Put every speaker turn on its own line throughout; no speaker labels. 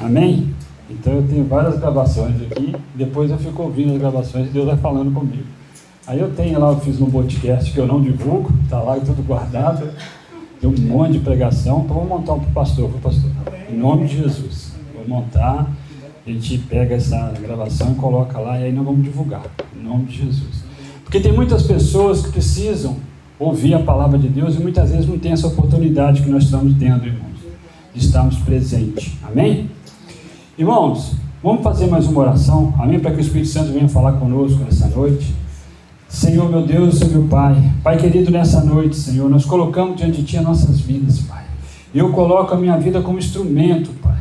Amém? Então eu tenho várias gravações aqui, depois eu fico ouvindo as gravações e Deus vai falando comigo. Aí eu tenho lá, eu fiz um podcast que eu não divulgo, está lá tudo guardado. Tem um monte de pregação, então vou montar um para o pastor, para o pastor. Em nome de Jesus. Vou montar, a gente pega essa gravação e coloca lá e aí nós vamos divulgar. Em nome de Jesus. Porque tem muitas pessoas que precisam ouvir a palavra de Deus e muitas vezes não tem essa oportunidade que nós estamos tendo, irmãos, de estarmos presentes. Amém? Irmãos, vamos fazer mais uma oração, amém? Para que o Espírito Santo venha falar conosco nessa noite. Senhor, meu Deus e meu Pai, Pai querido, nessa noite, Senhor, nós colocamos diante de Ti as nossas vidas, Pai. Eu coloco a minha vida como instrumento, Pai.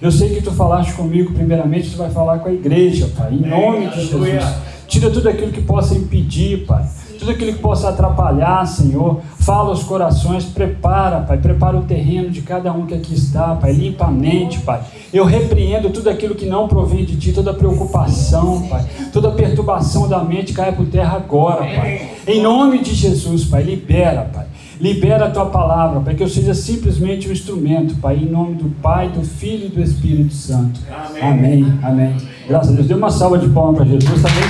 Eu sei que Tu falaste comigo, primeiramente, Tu vai falar com a igreja, Pai, em nome de Jesus. Tira tudo aquilo que possa impedir, Pai tudo aquilo que possa atrapalhar, Senhor. Fala os corações, prepara, Pai, prepara o terreno de cada um que aqui está, Pai, limpa a mente, Pai. Eu repreendo tudo aquilo que não provém de Ti, toda preocupação, Pai, toda perturbação da mente caia por terra agora, Pai. Em nome de Jesus, Pai, libera, Pai. Libera a tua palavra, para que eu seja simplesmente um instrumento, Pai, em nome do Pai, do Filho e do Espírito Santo. Amém. Amém. Amém. Graças a Deus. Dê uma salva de palmas para Jesus, também,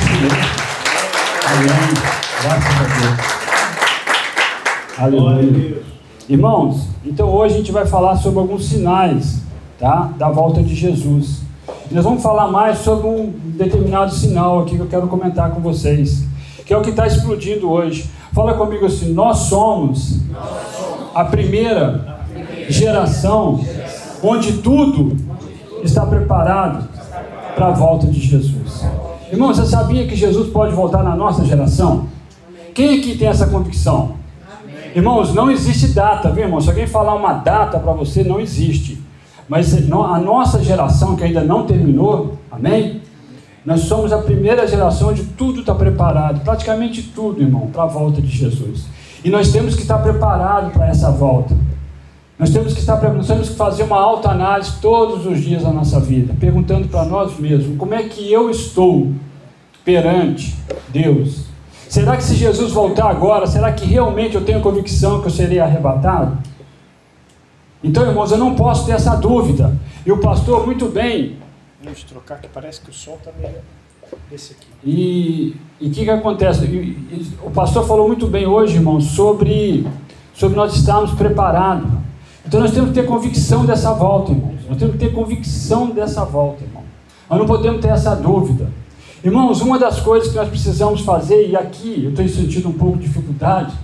tá Amém. Graças a Deus. Aleluia. Irmãos, então hoje a gente vai falar sobre alguns sinais tá, da volta de Jesus. E nós vamos falar mais sobre um determinado sinal aqui que eu quero comentar com vocês, que é o que está explodindo hoje. Fala comigo assim: nós somos a primeira geração onde tudo está preparado para a volta de Jesus. Irmão, você sabia que Jesus pode voltar na nossa geração? Quem aqui tem essa convicção? Amém. Irmãos, não existe data, viu, irmão? Se alguém falar uma data para você, não existe. Mas a nossa geração, que ainda não terminou, amém? Nós somos a primeira geração onde tudo está preparado, praticamente tudo, irmão, para a volta de Jesus. E nós temos que estar preparados para essa volta. Nós temos que estar nós temos que fazer uma autoanálise todos os dias da nossa vida, perguntando para nós mesmos como é que eu estou perante Deus Será que se Jesus voltar agora, será que realmente eu tenho convicção que eu serei arrebatado? Então, irmãos, eu não posso ter essa dúvida. E o pastor, muito bem.
Vamos trocar que parece que o som está meio esse aqui.
E o que, que acontece? E, e, o pastor falou muito bem hoje, irmãos, sobre, sobre nós estarmos preparados. Então nós temos que ter convicção dessa volta, irmãos. Nós temos que ter convicção dessa volta, irmão. Nós não podemos ter essa dúvida. Irmãos, uma das coisas que nós precisamos fazer, e aqui eu tenho sentido um pouco de dificuldade,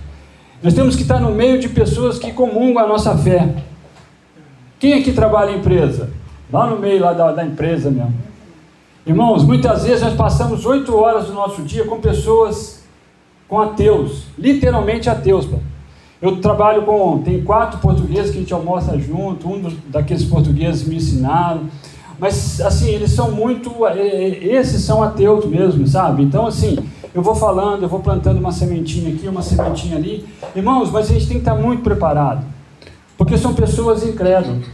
nós temos que estar no meio de pessoas que comungam a nossa fé. Quem aqui trabalha em empresa? Lá no meio lá da, da empresa mesmo. Irmãos, muitas vezes nós passamos oito horas do nosso dia com pessoas, com ateus, literalmente ateus. Eu trabalho com, tem quatro portugueses que a gente almoça junto, um dos, daqueles portugueses me ensinaram. Mas, assim, eles são muito. É, é, esses são ateus mesmo, sabe? Então, assim, eu vou falando, eu vou plantando uma sementinha aqui, uma sementinha ali. Irmãos, mas a gente tem que estar muito preparado. Porque são pessoas incrédulas.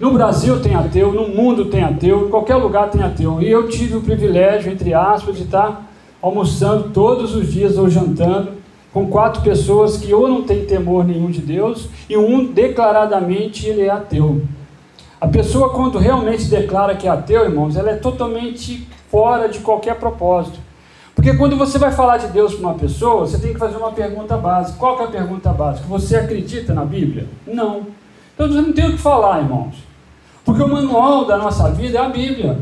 No Brasil tem ateu, no mundo tem ateu, em qualquer lugar tem ateu. E eu tive o privilégio, entre aspas, de estar almoçando todos os dias ou jantando com quatro pessoas que ou não têm temor nenhum de Deus e um declaradamente ele é ateu. A pessoa, quando realmente declara que é ateu, irmãos, ela é totalmente fora de qualquer propósito. Porque quando você vai falar de Deus para uma pessoa, você tem que fazer uma pergunta básica. Qual é a pergunta básica? Você acredita na Bíblia? Não. Então você não tem o que falar, irmãos. Porque o manual da nossa vida é a Bíblia.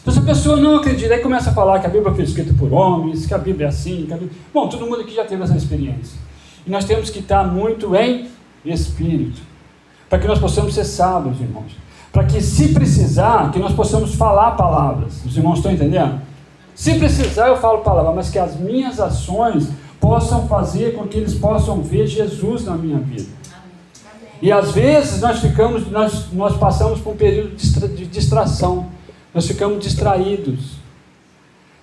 Então se a pessoa não acredita, aí começa a falar que a Bíblia foi escrita por homens, que a Bíblia é assim, que a Bíblia... Bom, todo mundo aqui já teve essa experiência. E nós temos que estar muito em espírito. Para que nós possamos ser sábios, irmãos para que, se precisar, que nós possamos falar palavras. Os irmãos estão entendendo? Se precisar, eu falo palavras, mas que as minhas ações possam fazer com que eles possam ver Jesus na minha vida. E às vezes nós ficamos, nós, nós passamos por um período de distração, nós ficamos distraídos.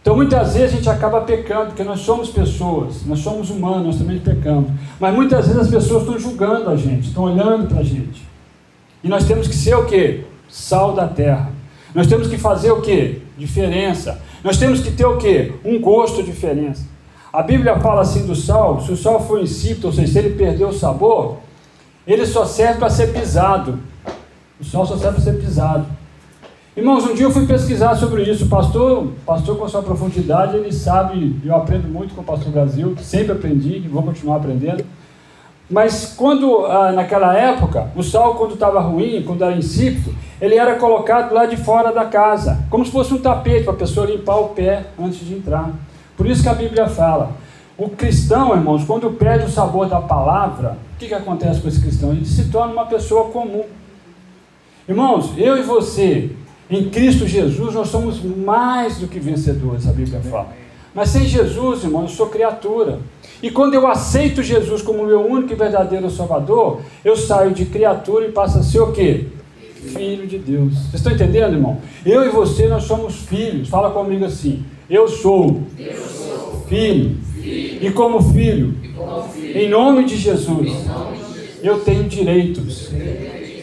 Então muitas vezes a gente acaba pecando, porque nós somos pessoas, nós somos humanos, nós também pecamos. Mas muitas vezes as pessoas estão julgando a gente, estão olhando para a gente. E nós temos que ser o que? Sal da terra. Nós temos que fazer o que? Diferença. Nós temos que ter o que? Um gosto diferença. A Bíblia fala assim do sal, se o sal for insípido, ou seja, se ele perdeu o sabor, ele só serve para ser pisado. O sal só serve para ser pisado. Irmãos, um dia eu fui pesquisar sobre isso. O pastor, pastor com sua profundidade, ele sabe, eu aprendo muito com o pastor Brasil, sempre aprendi e vou continuar aprendendo. Mas quando, ah, naquela época, o sal, quando estava ruim, quando era insípido, ele era colocado lá de fora da casa, como se fosse um tapete para a pessoa limpar o pé antes de entrar. Por isso que a Bíblia fala: o cristão, irmãos, quando perde o sabor da palavra, o que, que acontece com esse cristão? Ele se torna uma pessoa comum. Irmãos, eu e você, em Cristo Jesus, nós somos mais do que vencedores, a Bíblia fala. Mas sem Jesus, irmão, eu sou criatura. E quando eu aceito Jesus como meu único e verdadeiro Salvador, eu saio de criatura e passo a ser o quê? Filho de Deus. Vocês estão entendendo, irmão? Eu e você, nós somos filhos. Fala comigo assim. Eu sou, eu sou filho. filho. E como filho, e como filho. Em, nome de Jesus, nome de Jesus, eu tenho direitos.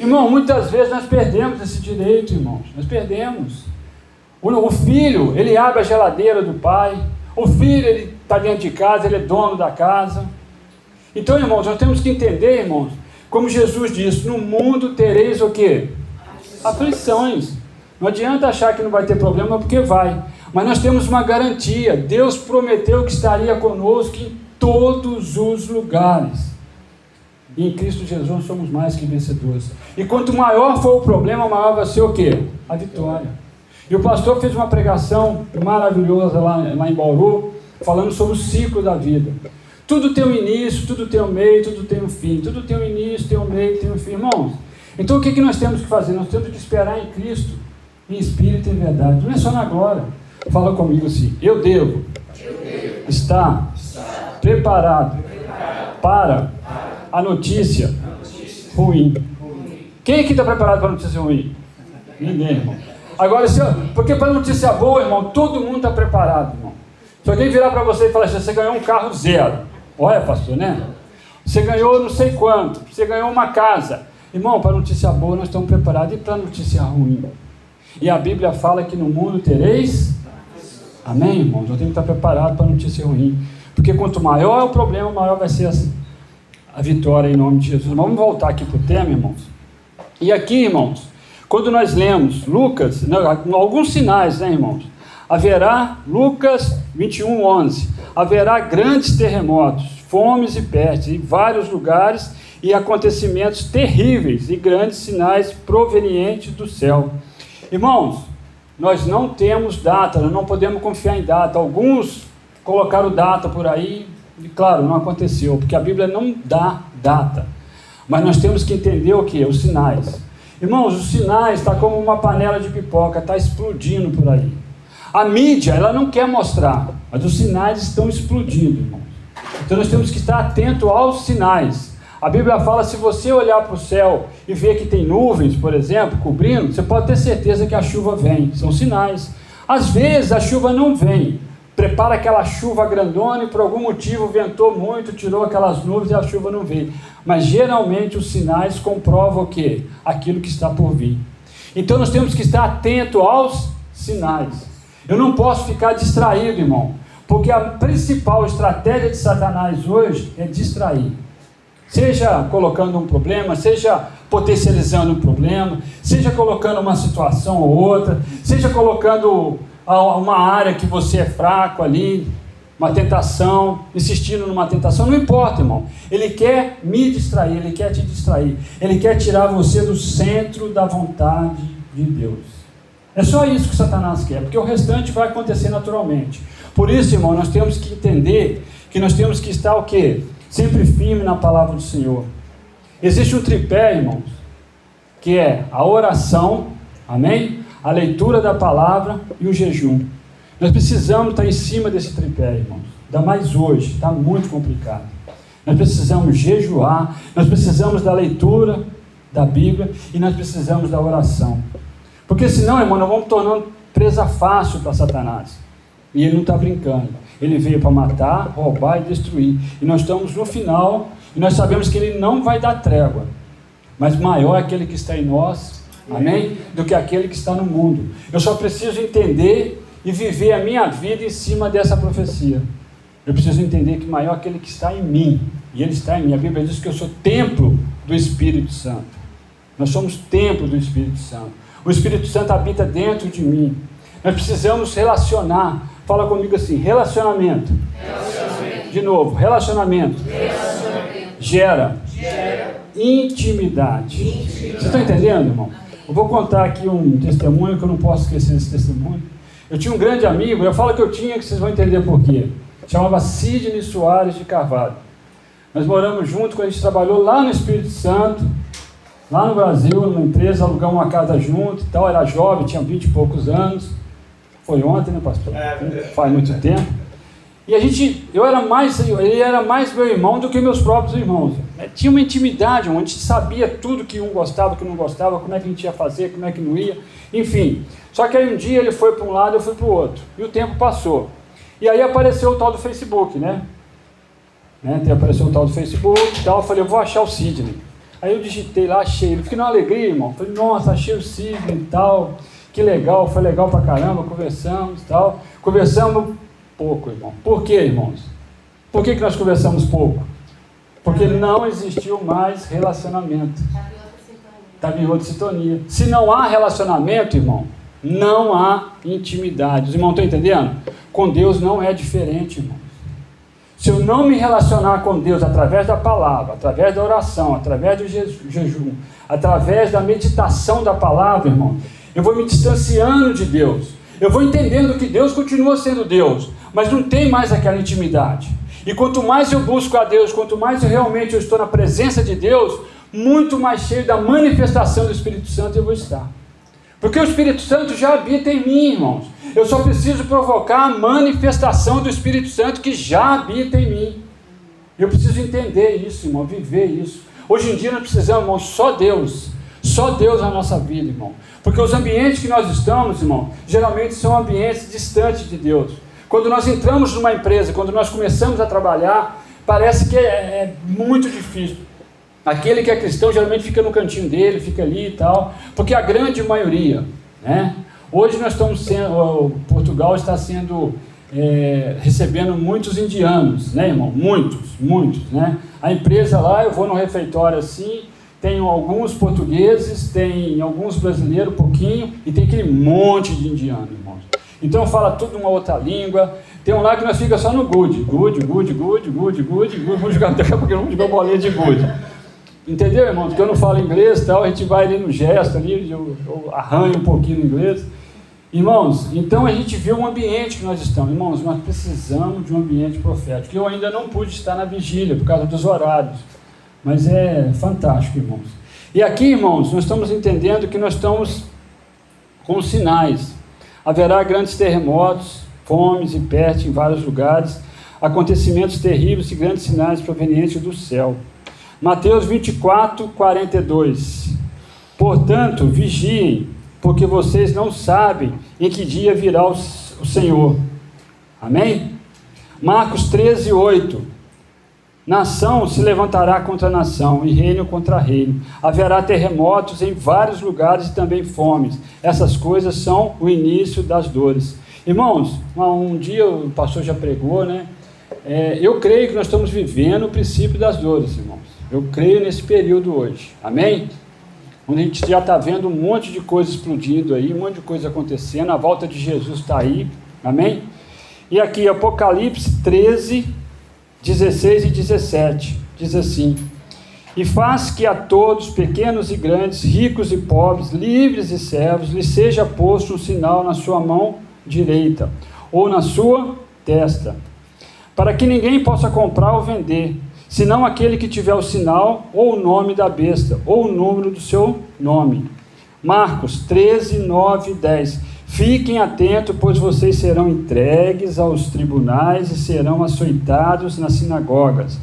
Irmão, muitas vezes nós perdemos esse direito, irmãos. Nós perdemos. O, o filho, ele abre a geladeira do pai. O filho, ele está dentro de casa, ele é dono da casa. Então, irmãos, nós temos que entender, irmãos, como Jesus disse: no mundo tereis o quê? Aflições. Não adianta achar que não vai ter problema, porque vai. Mas nós temos uma garantia: Deus prometeu que estaria conosco em todos os lugares. E em Cristo Jesus somos mais que vencedores. E quanto maior for o problema, maior vai ser o quê? A vitória. E o pastor fez uma pregação maravilhosa lá, lá em Bauru, falando sobre o ciclo da vida. Tudo tem um início, tudo tem um meio, tudo tem um fim. Tudo tem um início, tem um meio, tem um fim. Irmãos, então o que, que nós temos que fazer? Nós temos que esperar em Cristo, em espírito e em verdade. Não é só na glória. Fala comigo assim: eu devo, eu devo estar, preparado, preparado para a notícia ruim. Quem aqui está preparado para a notícia ruim? Ninguém, irmão. Agora, se eu, porque para notícia boa, irmão, todo mundo está preparado, irmão. Se alguém virar para você e falar assim, você ganhou um carro zero. Olha, pastor, né? Você ganhou não sei quanto, você ganhou uma casa. Irmão, para notícia boa nós estamos preparados e para notícia ruim. E a Bíblia fala que no mundo tereis. Amém, irmãos? Nós temos que estar preparados para a notícia ruim. Porque quanto maior é o problema, maior vai ser a vitória em nome de Jesus. Vamos voltar aqui para o tema, irmãos. E aqui, irmãos, quando nós lemos Lucas, alguns sinais, né, irmãos? Haverá, Lucas 21, 11, haverá grandes terremotos, fomes e pestes em vários lugares e acontecimentos terríveis e grandes sinais provenientes do céu. Irmãos, nós não temos data, nós não podemos confiar em data. Alguns colocaram data por aí, e claro, não aconteceu, porque a Bíblia não dá data. Mas nós temos que entender o que? Os sinais. Irmãos, os sinais está como uma panela de pipoca, está explodindo por aí. A mídia, ela não quer mostrar, mas os sinais estão explodindo, irmãos. Então nós temos que estar atento aos sinais. A Bíblia fala: se você olhar para o céu e ver que tem nuvens, por exemplo, cobrindo, você pode ter certeza que a chuva vem. São sinais. Às vezes a chuva não vem, prepara aquela chuva grandona e por algum motivo ventou muito, tirou aquelas nuvens e a chuva não veio. Mas geralmente os sinais comprovam o que? Aquilo que está por vir. Então nós temos que estar atento aos sinais. Eu não posso ficar distraído, irmão, porque a principal estratégia de Satanás hoje é distrair. Seja colocando um problema, seja potencializando um problema, seja colocando uma situação ou outra, seja colocando uma área que você é fraco ali, uma tentação, insistindo numa tentação, não importa, irmão. Ele quer me distrair, ele quer te distrair. Ele quer tirar você do centro da vontade de Deus. É só isso que Satanás quer, porque o restante vai acontecer naturalmente. Por isso, irmão, nós temos que entender que nós temos que estar o quê? Sempre firme na palavra do Senhor. Existe um tripé, irmãos, que é a oração, amém? a leitura da palavra e o jejum. Nós precisamos estar em cima desse tripé, irmãos. Ainda mais hoje, está muito complicado. Nós precisamos jejuar, nós precisamos da leitura da Bíblia e nós precisamos da oração. Porque senão, irmão, nós vamos tornando presa fácil para Satanás. E ele não está brincando. Ele veio para matar, roubar e destruir. E nós estamos no final e nós sabemos que ele não vai dar trégua. Mas maior é aquele que está em nós amém? Do que aquele que está no mundo. Eu só preciso entender e viver a minha vida em cima dessa profecia. Eu preciso entender que maior é aquele que está em mim, e ele está em mim. A Bíblia diz que eu sou templo do Espírito Santo. Nós somos templo do Espírito Santo. O Espírito Santo habita dentro de mim. Nós precisamos relacionar. Fala comigo assim: relacionamento. relacionamento. De novo, relacionamento. relacionamento. Gera, Gera. Intimidade. intimidade. Vocês estão entendendo, irmão? Eu vou contar aqui um testemunho que eu não posso esquecer desse testemunho. Eu tinha um grande amigo, eu falo que eu tinha, que vocês vão entender por quê. Chamava Sidney Soares de Carvalho. Nós moramos juntos quando a gente trabalhou lá no Espírito Santo, lá no Brasil, numa empresa, alugamos uma casa junto e tal. Era jovem, tinha 20 e poucos anos. Foi ontem, né, pastor? É, Faz muito tempo. E a gente, eu era mais, ele era mais meu irmão do que meus próprios irmãos. É, tinha uma intimidade, onde a gente sabia tudo que um gostava, que não gostava, como é que a gente ia fazer, como é que não ia, enfim. Só que aí um dia ele foi para um lado, eu fui para o outro. E o tempo passou. E aí apareceu o tal do Facebook, né? né? Apareceu o tal do Facebook e tal. Eu falei, eu vou achar o Sidney. Aí eu digitei lá, achei ele. Fiquei numa alegria, irmão. Falei, nossa, achei o Sidney e tal. Que legal, foi legal pra caramba, conversamos e tal. Conversamos pouco, irmão. Por quê, irmãos? Por que, que nós conversamos pouco? Porque não existiu mais relacionamento. Estava em outra sintonia. Se não há relacionamento, irmão, não há intimidade. Os irmãos estão entendendo? Com Deus não é diferente, irmão. Se eu não me relacionar com Deus através da palavra, através da oração, através do jejum, através da meditação da palavra, irmão, eu vou me distanciando de Deus. Eu vou entendendo que Deus continua sendo Deus, mas não tem mais aquela intimidade. E quanto mais eu busco a Deus, quanto mais eu realmente eu estou na presença de Deus, muito mais cheio da manifestação do Espírito Santo eu vou estar. Porque o Espírito Santo já habita em mim, irmãos. Eu só preciso provocar a manifestação do Espírito Santo que já habita em mim. Eu preciso entender isso, irmão, viver isso. Hoje em dia nós precisamos, irmão, só Deus. Só Deus na nossa vida, irmão. Porque os ambientes que nós estamos, irmão, geralmente são ambientes distantes de Deus. Quando nós entramos numa empresa, quando nós começamos a trabalhar, parece que é, é muito difícil. Aquele que é cristão geralmente fica no cantinho dele, fica ali e tal, porque a grande maioria, né? Hoje nós estamos sendo, Portugal está sendo é, recebendo muitos indianos, né, irmão? Muitos, muitos, né? A empresa lá, eu vou no refeitório assim, tem alguns portugueses, tem alguns brasileiros, pouquinho, e tem aquele monte de indiano, irmãos. Então fala tudo uma outra língua. Tem um lá que nós fica só no good, good, good, good, good, good, good. Vamos jogar daqui a pouco, vamos jogar bolinha de good. Entendeu, irmão? Porque eu não falo inglês tal, a gente vai ali no gesto ali, eu, eu arranho um pouquinho no inglês. Irmãos, então a gente vê o ambiente que nós estamos. Irmãos, nós precisamos de um ambiente profético. Eu ainda não pude estar na vigília por causa dos horários. Mas é fantástico, irmãos. E aqui, irmãos, nós estamos entendendo que nós estamos com sinais. Haverá grandes terremotos, fomes e pestes em vários lugares, acontecimentos terríveis e grandes sinais provenientes do céu. Mateus 24, 42. Portanto, vigiem, porque vocês não sabem em que dia virá o Senhor. Amém? Marcos 13, 8. Nação se levantará contra nação e reino contra reino. Haverá terremotos em vários lugares e também fomes. Essas coisas são o início das dores. Irmãos, um dia o pastor já pregou, né? É, eu creio que nós estamos vivendo o princípio das dores, irmãos. Eu creio nesse período hoje. Amém? Onde a gente já está vendo um monte de coisa explodindo aí, um monte de coisa acontecendo, a volta de Jesus está aí. Amém? E aqui, Apocalipse 13, 16 e 17, diz assim: E faz que a todos, pequenos e grandes, ricos e pobres, livres e servos, lhe seja posto um sinal na sua mão direita ou na sua testa, para que ninguém possa comprar ou vender senão aquele que tiver o sinal ou o nome da besta, ou o número do seu nome. Marcos 13, 9 e 10. Fiquem atentos, pois vocês serão entregues aos tribunais e serão açoitados nas sinagogas.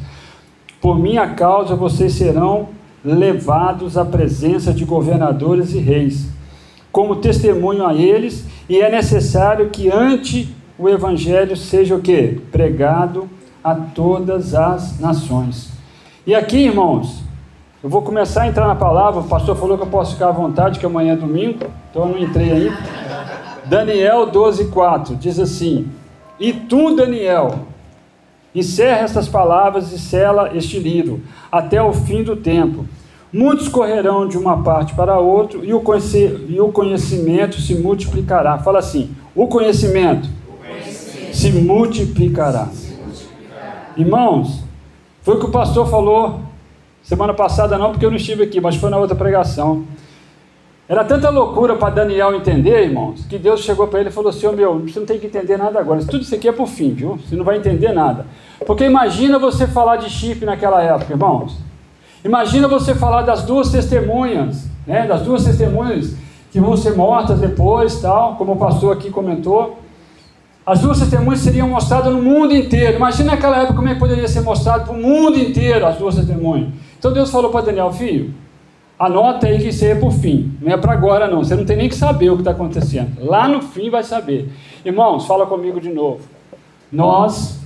Por minha causa vocês serão levados à presença de governadores e reis, como testemunho a eles, e é necessário que ante o evangelho seja o que? Pregado a todas as nações. E aqui, irmãos, eu vou começar a entrar na palavra. O pastor falou que eu posso ficar à vontade, que amanhã é domingo, então eu não entrei aí. Daniel 12, 4 diz assim: E tu, Daniel, encerra estas palavras e sela este livro até o fim do tempo. Muitos correrão de uma parte para a outra e o, e o conhecimento se multiplicará. Fala assim: o conhecimento, o conhecimento. Se, multiplicará. se multiplicará. Irmãos, foi o que o pastor falou semana passada, não, porque eu não estive aqui, mas foi na outra pregação. Era tanta loucura para Daniel entender, irmãos, que Deus chegou para ele e falou assim: oh, meu, você não tem que entender nada agora. Tudo isso aqui é para o fim, viu? Você não vai entender nada. Porque imagina você falar de chip naquela época, irmãos. Imagina você falar das duas testemunhas, né? Das duas testemunhas que vão ser mortas depois, tal, como o pastor aqui comentou. As duas testemunhas seriam mostradas no mundo inteiro. Imagina naquela época como é que poderia ser mostrado para o mundo inteiro as duas testemunhas. Então Deus falou para Daniel, filho, Anota aí que isso aí é por fim. Não é para agora, não. Você não tem nem que saber o que está acontecendo. Lá no fim vai saber. Irmãos, fala comigo de novo. Nós,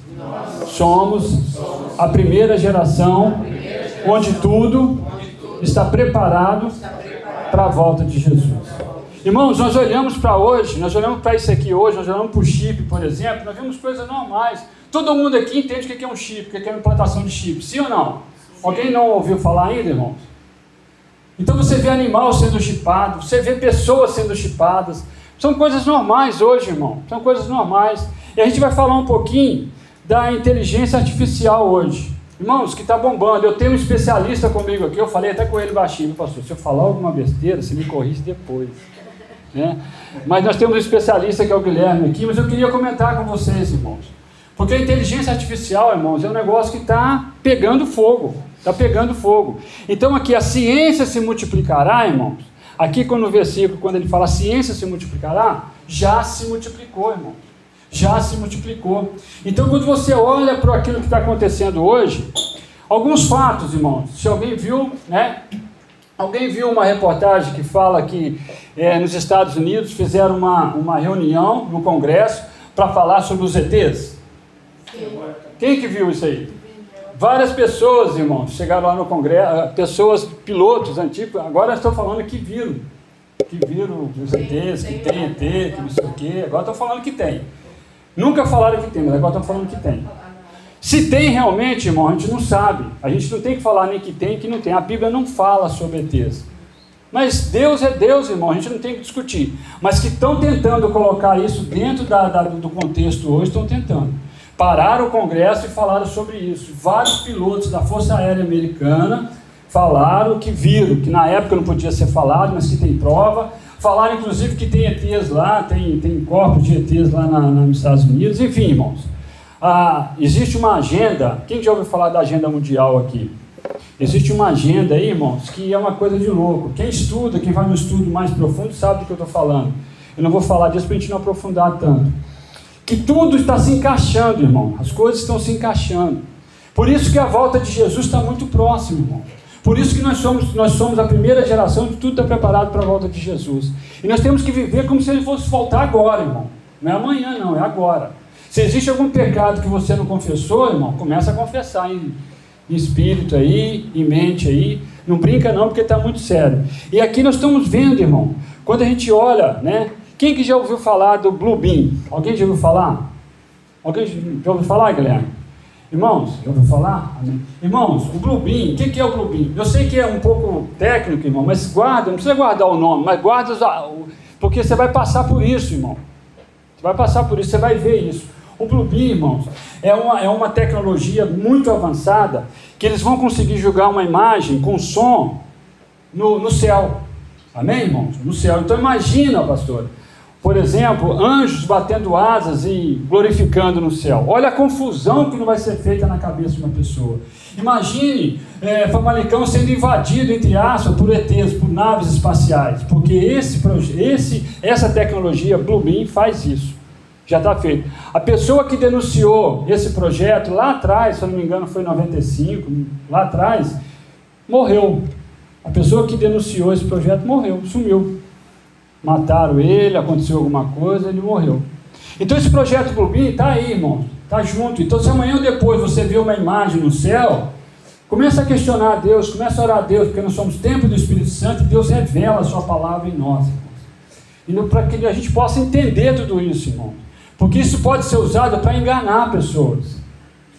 somos, a primeira geração, onde tudo, está preparado, para a volta de Jesus. Irmãos, nós olhamos para hoje, nós olhamos para isso aqui hoje, nós olhamos para o chip, por exemplo, nós vemos coisas normais. Todo mundo aqui entende o que é um chip, o que é uma implantação de chip. Sim ou não? Alguém não ouviu falar ainda, irmãos? Então você vê animal sendo chipado, você vê pessoas sendo chipadas. São coisas normais hoje, irmão. São coisas normais. E a gente vai falar um pouquinho da inteligência artificial hoje. Irmãos, que está bombando. Eu tenho um especialista comigo aqui, eu falei até com ele baixinho, pastor. Se eu falar alguma besteira, você me corrige depois. Né? Mas nós temos um especialista que é o Guilherme aqui, mas eu queria comentar com vocês, irmãos. Porque a inteligência artificial, irmãos, é um negócio que está pegando fogo. Está pegando fogo. Então aqui a ciência se multiplicará, irmãos. Aqui quando no versículo, quando ele fala a ciência se multiplicará, já se multiplicou, irmãos. Já se multiplicou. Então quando você olha para aquilo que está acontecendo hoje, alguns fatos, irmãos. Se alguém viu, né? Alguém viu uma reportagem que fala que é, nos Estados Unidos fizeram uma, uma reunião no Congresso para falar sobre os ETs? Sim. Quem que viu isso aí? Várias pessoas, irmãos, chegaram lá no Congresso, ah, pessoas, pilotos antigos, agora estou falando que viram, que viram os ETs, que tem ET, que não sei o quê, agora estou falando que tem. Nunca falaram que tem, mas agora estão falando que tem. Se tem realmente, irmão, a gente não sabe. A gente não tem que falar nem que tem, que não tem. A Bíblia não fala sobre ETs. Mas Deus é Deus, irmão, a gente não tem que discutir. Mas que estão tentando colocar isso dentro da, da, do contexto hoje, estão tentando pararam o Congresso e falaram sobre isso. Vários pilotos da Força Aérea Americana falaram que viram, que na época não podia ser falado, mas que tem prova. Falaram, inclusive, que tem ETs lá, tem, tem corpos de ETs lá na, nos Estados Unidos. Enfim, irmãos, ah, existe uma agenda. Quem já ouviu falar da agenda mundial aqui? Existe uma agenda aí, irmãos, que é uma coisa de louco. Quem estuda, quem vai no estudo mais profundo, sabe do que eu estou falando. Eu não vou falar disso para a gente não aprofundar tanto que tudo está se encaixando, irmão. As coisas estão se encaixando. Por isso que a volta de Jesus está muito próxima, irmão. Por isso que nós somos, nós somos a primeira geração de tudo está preparado para a volta de Jesus. E nós temos que viver como se ele fosse voltar agora, irmão. Não é amanhã, não, é agora. Se existe algum pecado que você não confessou, irmão, começa a confessar em, em espírito aí, em mente aí. Não brinca não, porque está muito sério. E aqui nós estamos vendo, irmão, quando a gente olha, né, quem que já ouviu falar do Blue Beam? Alguém já ouviu falar? Alguém já ouviu falar, Guilherme? Irmãos, já ouviu falar? Irmãos, o Blue Beam, o que, que é o Blue Beam? Eu sei que é um pouco técnico, irmão, mas guarda, não precisa guardar o nome, mas guarda, porque você vai passar por isso, irmão. Você vai passar por isso, você vai ver isso. O Blue Beam, irmãos, é uma, é uma tecnologia muito avançada que eles vão conseguir jogar uma imagem com som no, no céu. Amém, irmãos? No céu. Então imagina, pastor, por exemplo, anjos batendo asas e glorificando no céu. Olha a confusão que não vai ser feita na cabeça de uma pessoa. Imagine é, Famalicão sendo invadido, entre aspas, por ETs, por naves espaciais, porque esse, esse, essa tecnologia Bluebeam faz isso. Já está feito. A pessoa que denunciou esse projeto lá atrás, se não me engano foi em 95, lá atrás, morreu. A pessoa que denunciou esse projeto morreu, sumiu mataram ele, aconteceu alguma coisa, ele morreu. Então esse projeto Bluebeam está aí, irmão, está junto. Então se amanhã ou depois você vê uma imagem no céu, começa a questionar a Deus, começa a orar a Deus, porque nós somos templo do Espírito Santo e Deus revela a sua palavra em nós. E para que a gente possa entender tudo isso, irmão. Porque isso pode ser usado para enganar pessoas.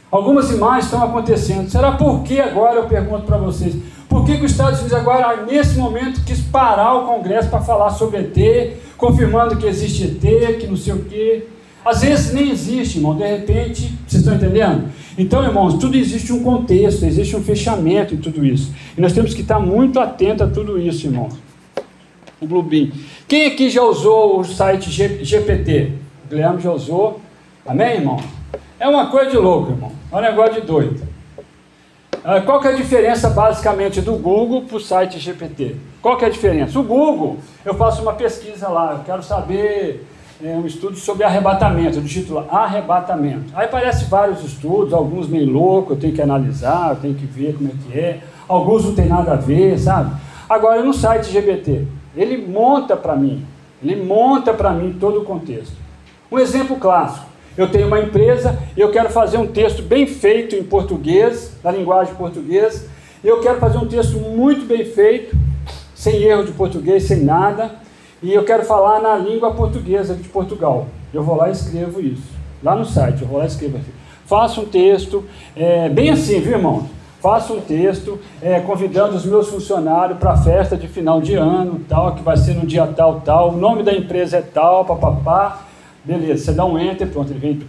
Algumas imagens estão acontecendo. Será por que agora eu pergunto para vocês? Por que, que os Estados Unidos agora, nesse momento, quis parar o Congresso para falar sobre ET, confirmando que existe ET, que não sei o quê? Às vezes nem existe, irmão, de repente, vocês estão entendendo? Então, irmãos, tudo existe um contexto, existe um fechamento em tudo isso. E nós temos que estar muito atentos a tudo isso, irmãos. O Bluebeam. Quem aqui já usou o site GPT? O Guilherme já usou. Amém, irmão? É uma coisa de louco, irmão. É um negócio de doido. Ah, qual que é a diferença, basicamente, do Google para o site GPT? Qual que é a diferença? O Google, eu faço uma pesquisa lá, eu quero saber é, um estudo sobre arrebatamento, do título Arrebatamento. Aí aparece vários estudos, alguns meio loucos, eu tenho que analisar, eu tenho que ver como é que é. Alguns não tem nada a ver, sabe? Agora, no site GPT, ele monta para mim, ele monta para mim todo o contexto. Um exemplo clássico, eu tenho uma empresa eu quero fazer um texto bem feito em português, na linguagem portuguesa, eu quero fazer um texto muito bem feito, sem erro de português, sem nada, e eu quero falar na língua portuguesa de Portugal. Eu vou lá e escrevo isso. Lá no site, eu vou lá e escrevo assim. Faço um texto, é, bem assim, viu, irmão? Faço um texto é, convidando os meus funcionários para a festa de final de ano, tal, que vai ser no dia tal, tal. O nome da empresa é tal, papapá. Beleza, você dá um enter, pronto, ele vem,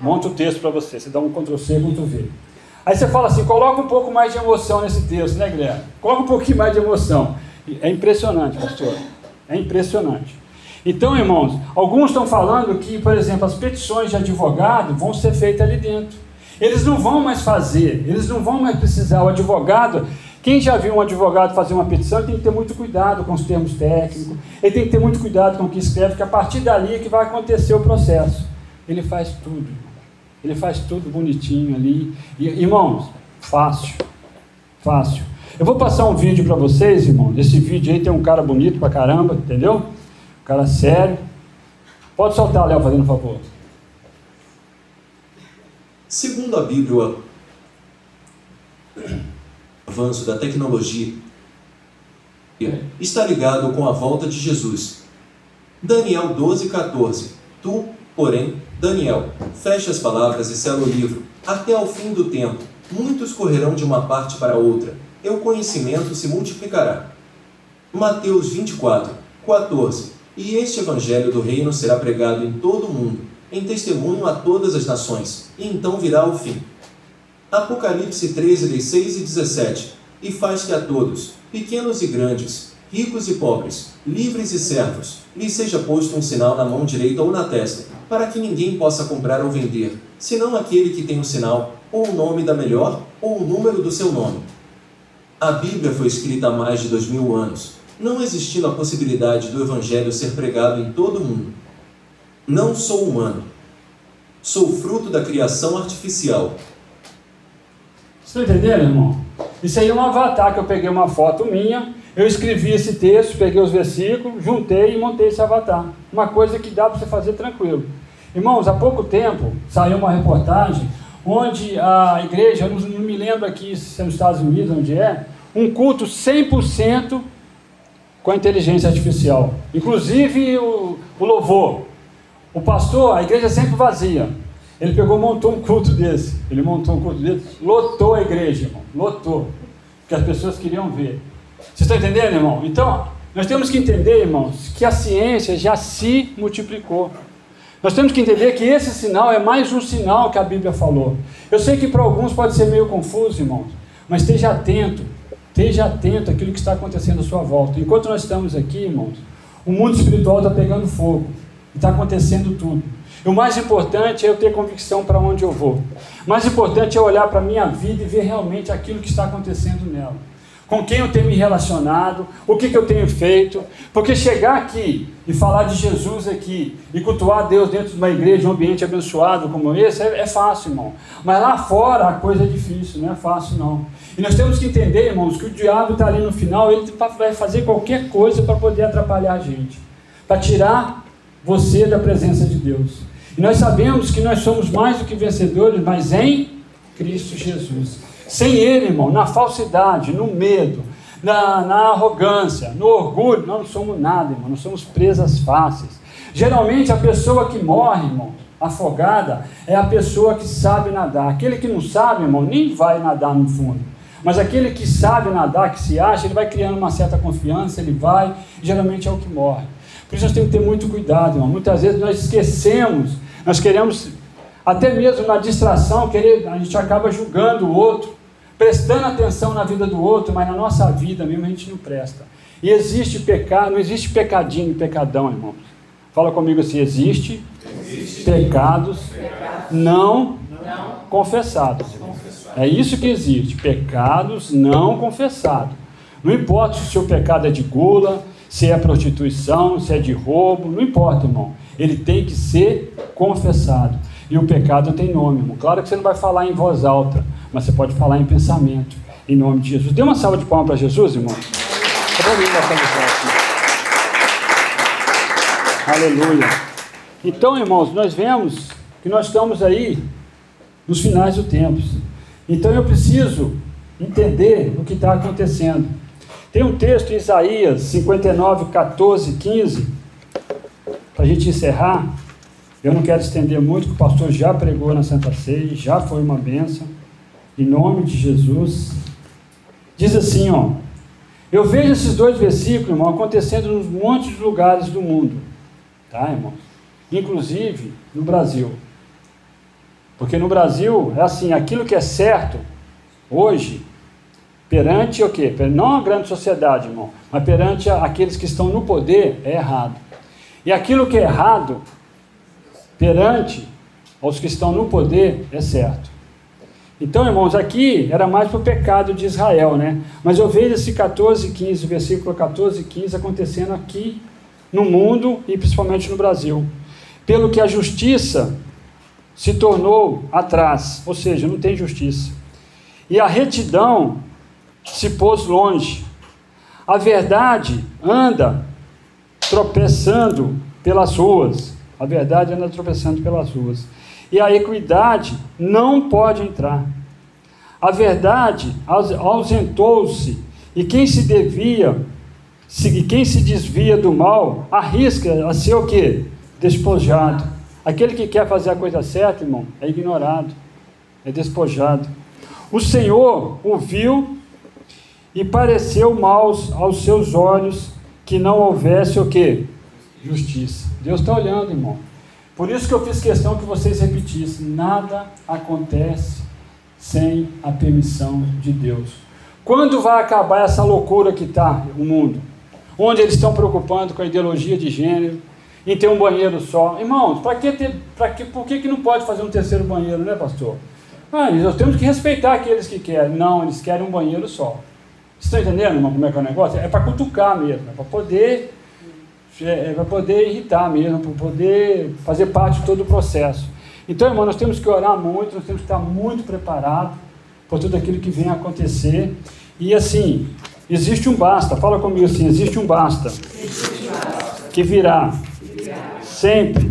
monta o texto para você. Você dá um Ctrl C, Ctrl V. Aí você fala assim, coloca um pouco mais de emoção nesse texto, né, Guilherme? Coloca um pouquinho mais de emoção. É impressionante, pastor. É impressionante. Então, irmãos, alguns estão falando que, por exemplo, as petições de advogado vão ser feitas ali dentro. Eles não vão mais fazer, eles não vão mais precisar. O advogado, quem já viu um advogado fazer uma petição, tem que ter muito cuidado com os termos técnicos, ele tem que ter muito cuidado com o que escreve, porque a partir dali é que vai acontecer o processo. Ele faz tudo, ele faz tudo bonitinho ali. E, irmãos, fácil, fácil. Eu vou passar um vídeo para vocês, irmão. Nesse vídeo aí tem um cara bonito pra caramba, entendeu? Um cara sério. Pode soltar, Léo, fazendo um favor.
Segundo a Bíblia, avanço da tecnologia está ligado com a volta de Jesus. Daniel 12, 14. Tu, porém, Daniel, fecha as palavras e sela o livro. Até ao fim do tempo, muitos correrão de uma parte para outra e o conhecimento se multiplicará. Mateus 24, 14 E este evangelho do reino será pregado em todo o mundo, em testemunho a todas as nações, e então virá o fim. Apocalipse 13, 16 e 17 E faz que a todos, pequenos e grandes, ricos e pobres, livres e servos, lhe seja posto um sinal na mão direita ou na testa, para que ninguém possa comprar ou vender, senão aquele que tem o um sinal, ou o nome da melhor, ou o número do seu nome a Bíblia foi escrita há mais de dois mil anos, não existindo a possibilidade do Evangelho ser pregado em todo o mundo. Não sou humano. Sou fruto da criação artificial.
Você está entendendo, irmão? Isso aí é um avatar que eu peguei uma foto minha, eu escrevi esse texto, peguei os versículos, juntei e montei esse avatar. Uma coisa que dá para você fazer tranquilo. Irmãos, há pouco tempo saiu uma reportagem onde a igreja, eu não, me lembro aqui se é nos Estados Unidos, onde é, um culto 100% com a inteligência artificial. Inclusive o, o louvor. O pastor, a igreja é sempre vazia. Ele pegou montou um culto desse. Ele montou um culto desse, lotou a igreja, irmão. Lotou. Porque as pessoas queriam ver. Vocês estão entendendo, irmão? Então, nós temos que entender, irmãos, que a ciência já se multiplicou. Nós temos que entender que esse sinal é mais um sinal que a Bíblia falou. Eu sei que para alguns pode ser meio confuso, irmãos, mas esteja atento, esteja atento àquilo que está acontecendo à sua volta. Enquanto nós estamos aqui, irmãos, o mundo espiritual está pegando fogo, está acontecendo tudo. O mais importante é eu ter convicção para onde eu vou. O mais importante é olhar para a minha vida e ver realmente aquilo que está acontecendo nela com quem eu tenho me relacionado, o que, que eu tenho feito, porque chegar aqui e falar de Jesus aqui e cultuar Deus dentro de uma igreja, um ambiente abençoado como esse, é, é fácil, irmão. Mas lá fora a coisa é difícil, não é fácil não. E nós temos que entender, irmãos, que o diabo está ali no final, ele vai fazer qualquer coisa para poder atrapalhar a gente, para tirar você da presença de Deus. E nós sabemos que nós somos mais do que vencedores, mas em Cristo Jesus. Sem Ele, irmão, na falsidade, no medo, na, na arrogância, no orgulho, nós não somos nada, irmão, nós somos presas fáceis. Geralmente a pessoa que morre, irmão, afogada, é a pessoa que sabe nadar. Aquele que não sabe, irmão, nem vai nadar no fundo. Mas aquele que sabe nadar, que se acha, ele vai criando uma certa confiança, ele vai, geralmente é o que morre. Por isso nós temos que ter muito cuidado, irmão. Muitas vezes nós esquecemos, nós queremos, até mesmo na distração, querer, a gente acaba julgando o outro, prestando atenção na vida do outro, mas na nossa vida mesmo a gente não presta. E existe pecado, não existe pecadinho e pecadão, irmãos. Fala comigo assim: existe, existe. pecados, pecados. Não, não, confessados. É isso que existe: pecados não confessados. Não importa se o seu pecado é de gula, se é prostituição, se é de roubo, não importa, irmão. Ele tem que ser confessado. E o pecado tem nome, irmão. Claro que você não vai falar em voz alta, mas você pode falar em pensamento, em nome de Jesus. Dê uma salva de palmas para Jesus, irmão. Aleluia. Então, irmãos, nós vemos que nós estamos aí nos finais do tempo. Então eu preciso entender o que está acontecendo. Tem um texto em Isaías 59, 14, 15, para a gente encerrar. Eu não quero estender muito, porque o pastor já pregou na Santa Ceia, já foi uma bênção. Em nome de Jesus. Diz assim, ó. Eu vejo esses dois versículos, irmão, acontecendo nos montes de lugares do mundo. Tá, irmão? Inclusive no Brasil. Porque no Brasil é assim, aquilo que é certo hoje, perante o quê? Não a grande sociedade, irmão, mas perante aqueles que estão no poder, é errado. E aquilo que é errado, perante aos que estão no poder, é certo. Então, irmãos, aqui era mais para o pecado de Israel, né? Mas eu vejo esse 14, 15, versículo 14 e 15 acontecendo aqui no mundo e principalmente no Brasil. Pelo que a justiça se tornou atrás, ou seja, não tem justiça. E a retidão se pôs longe. A verdade anda tropeçando pelas ruas. A verdade anda tropeçando pelas ruas. E a equidade não pode entrar. A verdade ausentou-se, e quem se devia, quem se desvia do mal, arrisca a ser o quê? Despojado. Aquele que quer fazer a coisa certa, irmão, é ignorado, é despojado. O Senhor o viu e pareceu mal aos seus olhos que não houvesse o que? Justiça. Deus está olhando, irmão. Por isso que eu fiz questão que vocês repetissem: nada acontece sem a permissão de Deus. Quando vai acabar essa loucura que está o mundo? Onde eles estão preocupando com a ideologia de gênero, em ter um banheiro só. Irmãos, para que ter, para que, por que, que não pode fazer um terceiro banheiro, né, pastor? Ah, nós temos que respeitar aqueles que querem. Não, eles querem um banheiro só. Vocês estão entendendo, como é que é o negócio? É para cutucar mesmo, é para poder, é, é para poder irritar mesmo, para poder fazer parte de todo o processo. Então, irmão, nós temos que orar muito, nós temos que estar muito preparados por tudo aquilo que vem a acontecer. E assim, existe um basta, fala comigo assim, existe um basta. Que virá sempre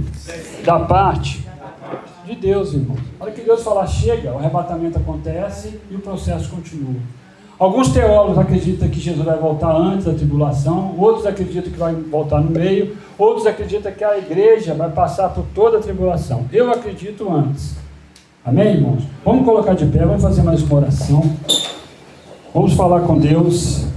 da parte de Deus, irmão. Olha que Deus falar, chega, o arrebatamento acontece e o processo continua. Alguns teólogos acreditam que Jesus vai voltar antes da tribulação, outros acreditam que vai voltar no meio, outros acreditam que a igreja vai passar por toda a tribulação. Eu acredito antes. Amém, irmãos? Vamos colocar de pé, vamos fazer mais uma oração. Vamos falar com Deus.